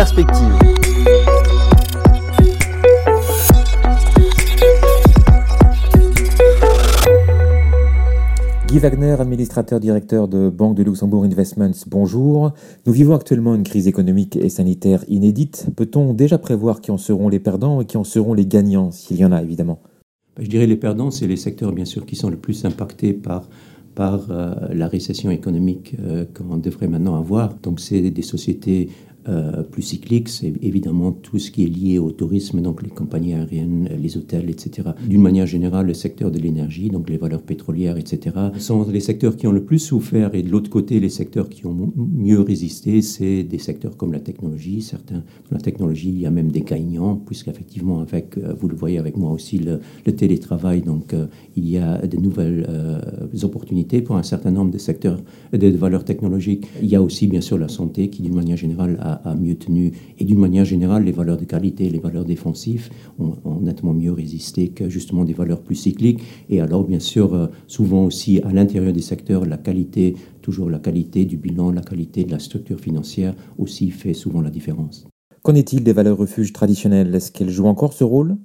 perspective. Guy Wagner, administrateur directeur de Banque de Luxembourg Investments, bonjour. Nous vivons actuellement une crise économique et sanitaire inédite. Peut-on déjà prévoir qui en seront les perdants et qui en seront les gagnants, s'il y en a évidemment? Je dirais les perdants, c'est les secteurs bien sûr qui sont le plus impactés par par euh, la récession économique euh, qu'on devrait maintenant avoir. Donc c'est des sociétés euh, plus cyclique, c'est évidemment tout ce qui est lié au tourisme, donc les compagnies aériennes, les hôtels, etc. D'une manière générale, le secteur de l'énergie, donc les valeurs pétrolières, etc., sont les secteurs qui ont le plus souffert. Et de l'autre côté, les secteurs qui ont mieux résisté, c'est des secteurs comme la technologie. Certains, dans la technologie, il y a même des gagnants, puisqu'effectivement, avec, euh, vous le voyez avec moi aussi, le, télétravail, donc euh, il y a de nouvelles opportunités pour un certain nombre de secteurs de valeurs technologiques. Il y a aussi, bien sûr, la santé qui, d'une manière générale, a a, mieux tenu. Et d'une manière générale, les valeurs de qualité, les valeurs défensives ont, nettement mieux résisté que justement des valeurs plus cycliques. Et alors, bien sûr, euh, souvent aussi à l'intérieur des secteurs, la qualité, toujours la qualité du bilan, la qualité de la structure financière aussi fait souvent la différence. Qu'en est-il des valeurs refuges traditionnelles? Est-ce qu'elles jouent encore ce rôle?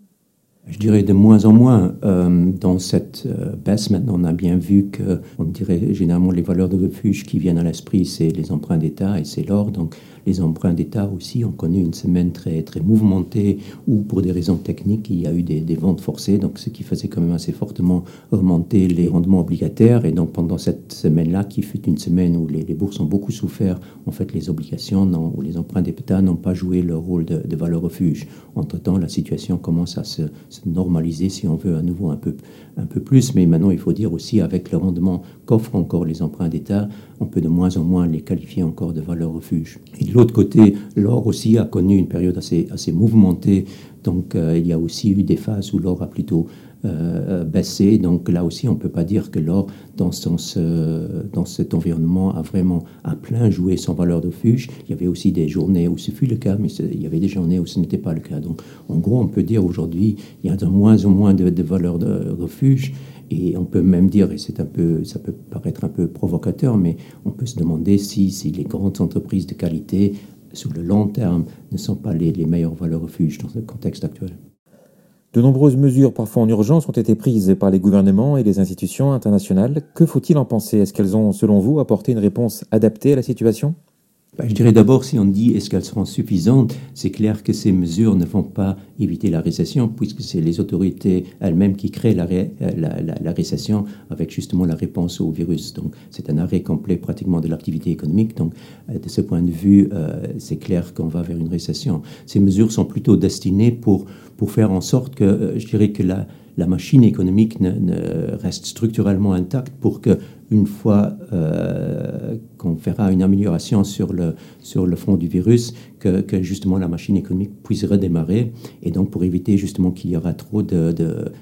Je dirais de moins en moins euh, dans cette euh, baisse. Maintenant, on a bien vu que, on dirait généralement les valeurs de refuge qui viennent à l'esprit, c'est les emprunts d'État et c'est l'or. Donc, les emprunts d'État aussi ont connu une semaine très, très mouvementée où, pour des raisons techniques, il y a eu des, ventes forcées, donc ce qui faisait quand même assez fortement augmenter les rendements obligataires. Et donc, pendant cette semaine-là, qui fut une semaine où les, les, bourses ont beaucoup souffert, en fait, les obligations ou les emprunts d'État n'ont pas joué leur rôle de, de valeur refuge. Entre-temps, la situation commence à se, normaliser, si on veut, à nouveau un peu, un peu plus. Mais maintenant, il faut dire aussi, avec le rendement qu'offrent encore les emprunts d'État, on peut de moins en moins les qualifier encore de valeur refuge. Et de l'autre côté, l'or aussi a connu une période assez, assez mouvementée. Donc euh, il y a aussi eu des phases où l'or a plutôt euh, baissé. Donc là aussi, on ne peut pas dire que l'or, dans, dans cet environnement, a vraiment à plein joué son valeur de refuge. Il y avait aussi des journées où ce fut le cas, mais il y avait des journées où ce n'était pas le cas. Donc en gros, on peut dire aujourd'hui, il y a de moins en moins de, de valeur de refuge. Et on peut même dire, et c'est un peu, ça peut paraître un peu provocateur, mais on peut se demander si, si les grandes entreprises de qualité, sur le long terme, ne sont pas les, meilleures valeurs refuges dans le contexte actuel. De nombreuses mesures, parfois en urgence, ont été prises par les gouvernements et les institutions internationales. Que faut-il en penser? Est-ce qu'elles ont, selon vous, apporté une réponse adaptée à la situation? Ben, je dirais d'abord, si on dit est-ce qu'elles seront suffisantes, c'est clair que ces mesures ne vont pas éviter la récession, puisque c'est les autorités elles-mêmes qui créent la, la, la, récession avec justement la réponse au virus. Donc c'est un arrêt complet pratiquement de l'activité économique. Donc euh, de ce point de vue, euh, c'est clair qu'on va vers une récession. Ces mesures sont plutôt destinées pour, pour faire en sorte que, euh, je dirais que la, la machine économique reste structurellement intacte pour que une fois euh, qu'on fera une amélioration sur le, sur le front du virus, que, justement la machine économique puisse redémarrer. Et donc pour éviter justement qu'il y aura trop de...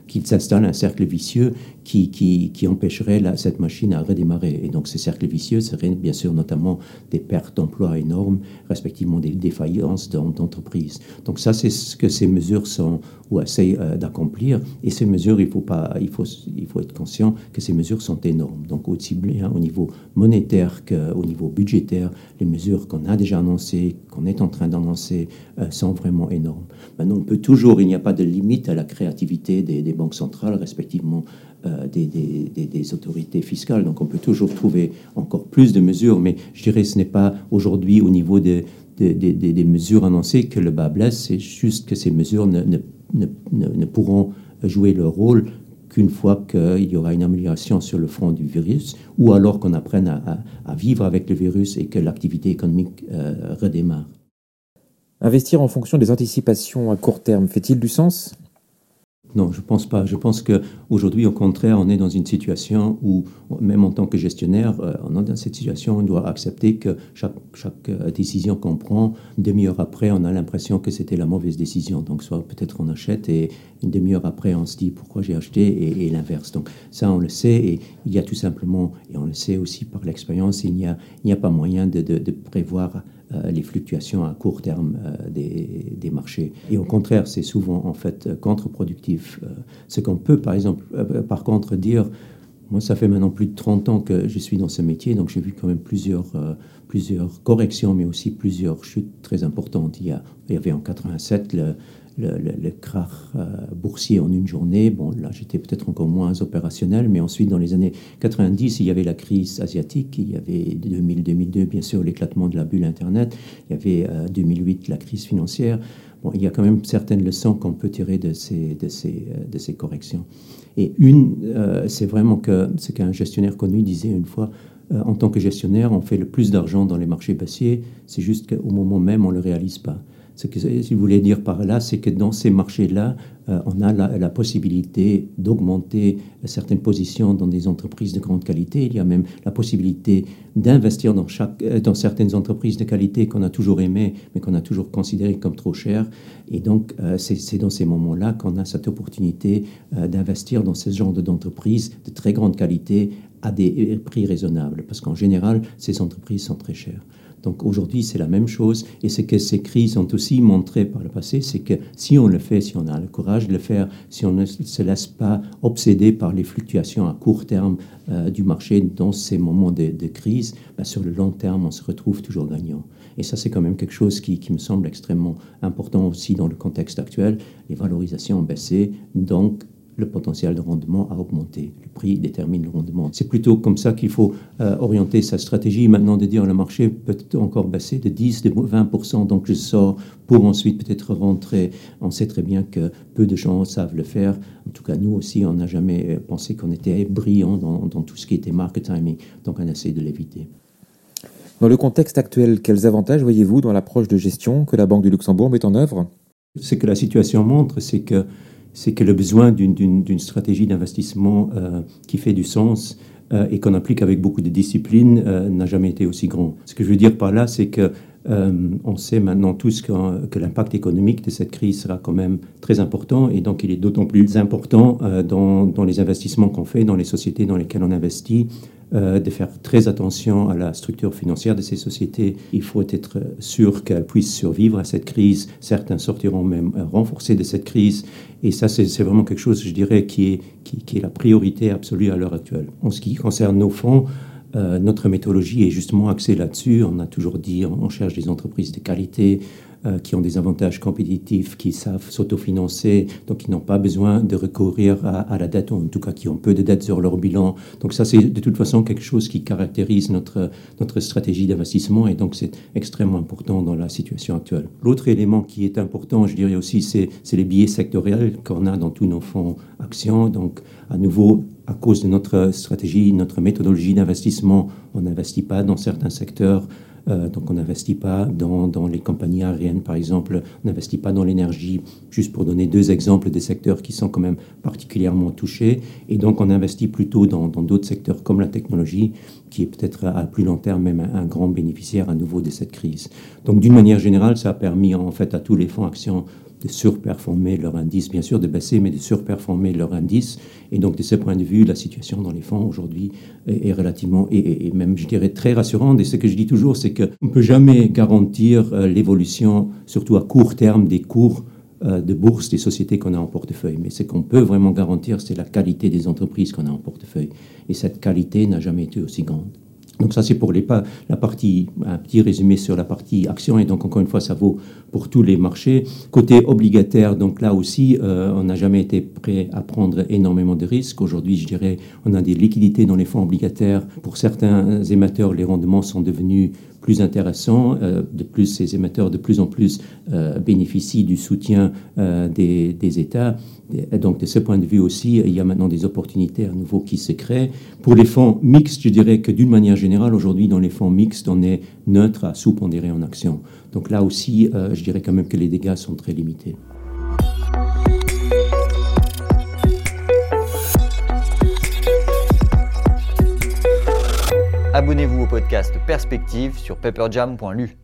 qu'il s'installe un cercle vicieux qui, qui, empêcherait cette machine à redémarrer. Et donc ces cercles vicieux seraient bien sûr notamment des pertes d'emplois énormes, respectivement des défaillances d'entreprises. Donc ça, c'est ce que ces mesures sont ou essayent euh, d'accomplir. Et ces mesures, il faut, pas, il, faut, il faut être conscient que ces mesures sont énormes. Donc aussi bien au niveau monétaire qu'au niveau budgétaire, les mesures qu'on a déjà annoncées, qu'on est en train d'annoncer, euh, sont vraiment énormes. Maintenant, on peut toujours, il n'y a pas de limite à la créativité des, banques centrales, respectivement euh, des, autorités fiscales. Donc on peut toujours trouver encore plus de mesures, mais je dirais ce n'est pas aujourd'hui au niveau des, mesures annoncées que le bas blesse, c'est juste que ces mesures ne, ne pourront jouer leur rôle qu'une fois qu'il y aura une amélioration sur le front du virus, ou alors qu'on apprenne à, vivre avec le virus et que l'activité économique euh, redémarre. Investir en fonction des anticipations à court terme fait-il du sens? Non, je pense pas. Je pense qu'aujourd'hui, au contraire, on est dans une situation où, même en tant que gestionnaire, euh, on est dans cette situation où on doit accepter que chaque, euh, décision qu'on prend, une demi-heure après, on a l'impression que c'était la mauvaise décision. Donc, soit peut-être on achète et une demi-heure après, on se dit pourquoi j'ai acheté et, l'inverse. Donc, ça, on le sait et il y a tout simplement, et on le sait aussi par l'expérience, il n'y a, pas moyen de, de, de prévoir les fluctuations à court terme euh, des, des, marchés. Et au contraire, c'est souvent en fait contre-productif. Euh, ce qu'on peut, par exemple, par contre, dire Moi, ça fait maintenant plus de 30 ans que je suis dans ce métier, donc j'ai vu quand même plusieurs, euh, plusieurs corrections, mais aussi plusieurs chutes très importantes. Il y, avait en 87 le, le, le, krach euh, boursier en une journée. Bon, là, j'étais peut-être encore moins opérationnel, mais ensuite, dans les années 90, il y avait la crise asiatique, il y avait 2000-2002, bien sûr, l'éclatement de la bulle Internet, il y avait 2008, la crise financière. Il y a quand même certaines leçons qu'on peut tirer de ces, de ces, de ces corrections. Et une, euh, c'est vraiment ce qu'un gestionnaire connu disait une fois, euh, en tant que gestionnaire, on fait le plus d'argent dans les marchés baissiers, c'est juste qu'au moment même, on ne le réalise pas. Ce que je voulais dire par là, c'est que dans ces marchés-là, euh, on a la, possibilité d'augmenter certaines positions dans des entreprises de grande qualité. Il y a même la possibilité d'investir dans, euh, certaines entreprises de qualité qu'on a toujours aimées, mais qu'on a toujours considérées comme trop chères. Et donc, euh, c'est dans ces moments-là qu'on a cette opportunité d'investir dans ce genre d'entreprises de très grande qualité à des prix raisonnables. Parce qu'en général, ces entreprises sont très chères. Donc aujourd'hui, c'est la même chose. Et ce que ces crises ont aussi montré par le passé, c'est que si on le fait, si on a le courage de le faire, si on ne se laisse pas obséder par les fluctuations à court terme euh, du marché dans ces moments de, crise, ben, sur le long terme, on se retrouve toujours gagnant. Et ça, c'est quand même quelque chose qui, qui, me semble extrêmement important aussi dans le contexte actuel. Les valorisations ont baissé, donc le potentiel de rendement a augmenté. Le prix détermine le rendement. C'est plutôt comme ça qu'il faut euh, orienter sa stratégie. Maintenant, de dire le marché peut encore baisser de 10, de 20 donc je sors pour ensuite peut-être rentrer. On sait très bien que peu de gens savent le faire. En tout cas, nous aussi, on n'a jamais pensé qu'on était brillant dans, dans, tout ce qui était market timing, donc on essaie de l'éviter. Dans le contexte actuel, quels avantages voyez-vous dans l'approche de gestion que la Banque du Luxembourg met en œuvre? Ce que la situation montre, c'est que c'est que le besoin d'une stratégie d'investissement euh, qui fait du sens euh, et qu'on applique avec beaucoup de discipline euh, n'a jamais été aussi grand. Ce que je veux dire par là, c'est que on sait maintenant tous que, l'impact économique de cette crise sera quand même très important et donc il est d'autant plus important dans, dans, les investissements qu'on fait, dans les sociétés dans lesquelles on investit, euh, de faire très attention à la structure financière de ces sociétés. Il faut être sûr qu'elles puissent survivre à cette crise. Certains sortiront même renforcés de cette crise. Et ça, c'est vraiment quelque chose, je dirais, qui, est la priorité absolue à l'heure actuelle. En ce qui concerne nos fonds, euh, notre méthodologie est justement axée là-dessus. On a toujours dit on cherche des entreprises de qualité, qui ont des avantages compétitifs, qui savent s'autofinancer, donc qui n'ont pas besoin de recourir à, la dette, ou en tout cas qui ont peu de dettes sur leur bilan. Donc ça, c'est de toute façon quelque chose qui caractérise notre, notre stratégie d'investissement et donc c'est extrêmement important dans la situation actuelle. L'autre élément qui est important, je dirais aussi, c'est les billets sectoriels qu'on a dans tous nos fonds actions. Donc à nouveau, à cause de notre stratégie, notre méthodologie d'investissement, on n'investit pas dans certains secteurs euh, donc on n'investit pas dans, dans, les compagnies aériennes, par exemple, on n'investit pas dans l'énergie, juste pour donner deux exemples des secteurs qui sont quand même particulièrement touchés. Et donc on investit plutôt dans d'autres secteurs comme la technologie, qui est peut-être à plus long terme même un, un, grand bénéficiaire à nouveau de cette crise. Donc d'une manière générale, ça a permis en fait à tous les fonds actions de surperformer leur indice, bien sûr de baisser, mais de surperformer leur indice. Et donc, de ce point de vue, la situation dans les fonds aujourd'hui est, relativement, et, même, je dirais, très rassurante. Et ce que je dis toujours, c'est qu'on ne peut jamais garantir euh, l'évolution, surtout à court terme, des cours euh, de bourse des sociétés qu'on a en portefeuille. Mais ce qu'on peut vraiment garantir, c'est la qualité des entreprises qu'on a en portefeuille. Et cette qualité n'a jamais été aussi grande. Donc ça, c'est pour les, la partie, un petit résumé sur la partie action. Et donc, encore une fois, ça vaut pour tous les marchés. Côté obligataire, donc là aussi, euh, on n'a jamais été prêt à prendre énormément de risques. Aujourd'hui, je dirais, on a des liquidités dans les fonds obligataires. Pour certains émetteurs, les rendements sont devenus plus intéressants. Euh, de plus, ces émetteurs de plus en plus euh, bénéficient du soutien des, des, États. Et donc, de ce point de vue aussi, il y a maintenant des opportunités à nouveau qui se créent. Pour les fonds mixtes, je dirais que d'une manière générale, aujourd'hui, dans les fonds mixtes, on est neutre à sous-pondéré en action. Donc là aussi, euh, je dirais quand même que les dégâts sont très limités. Abonnez-vous au podcast Perspective sur pepperjam.lu.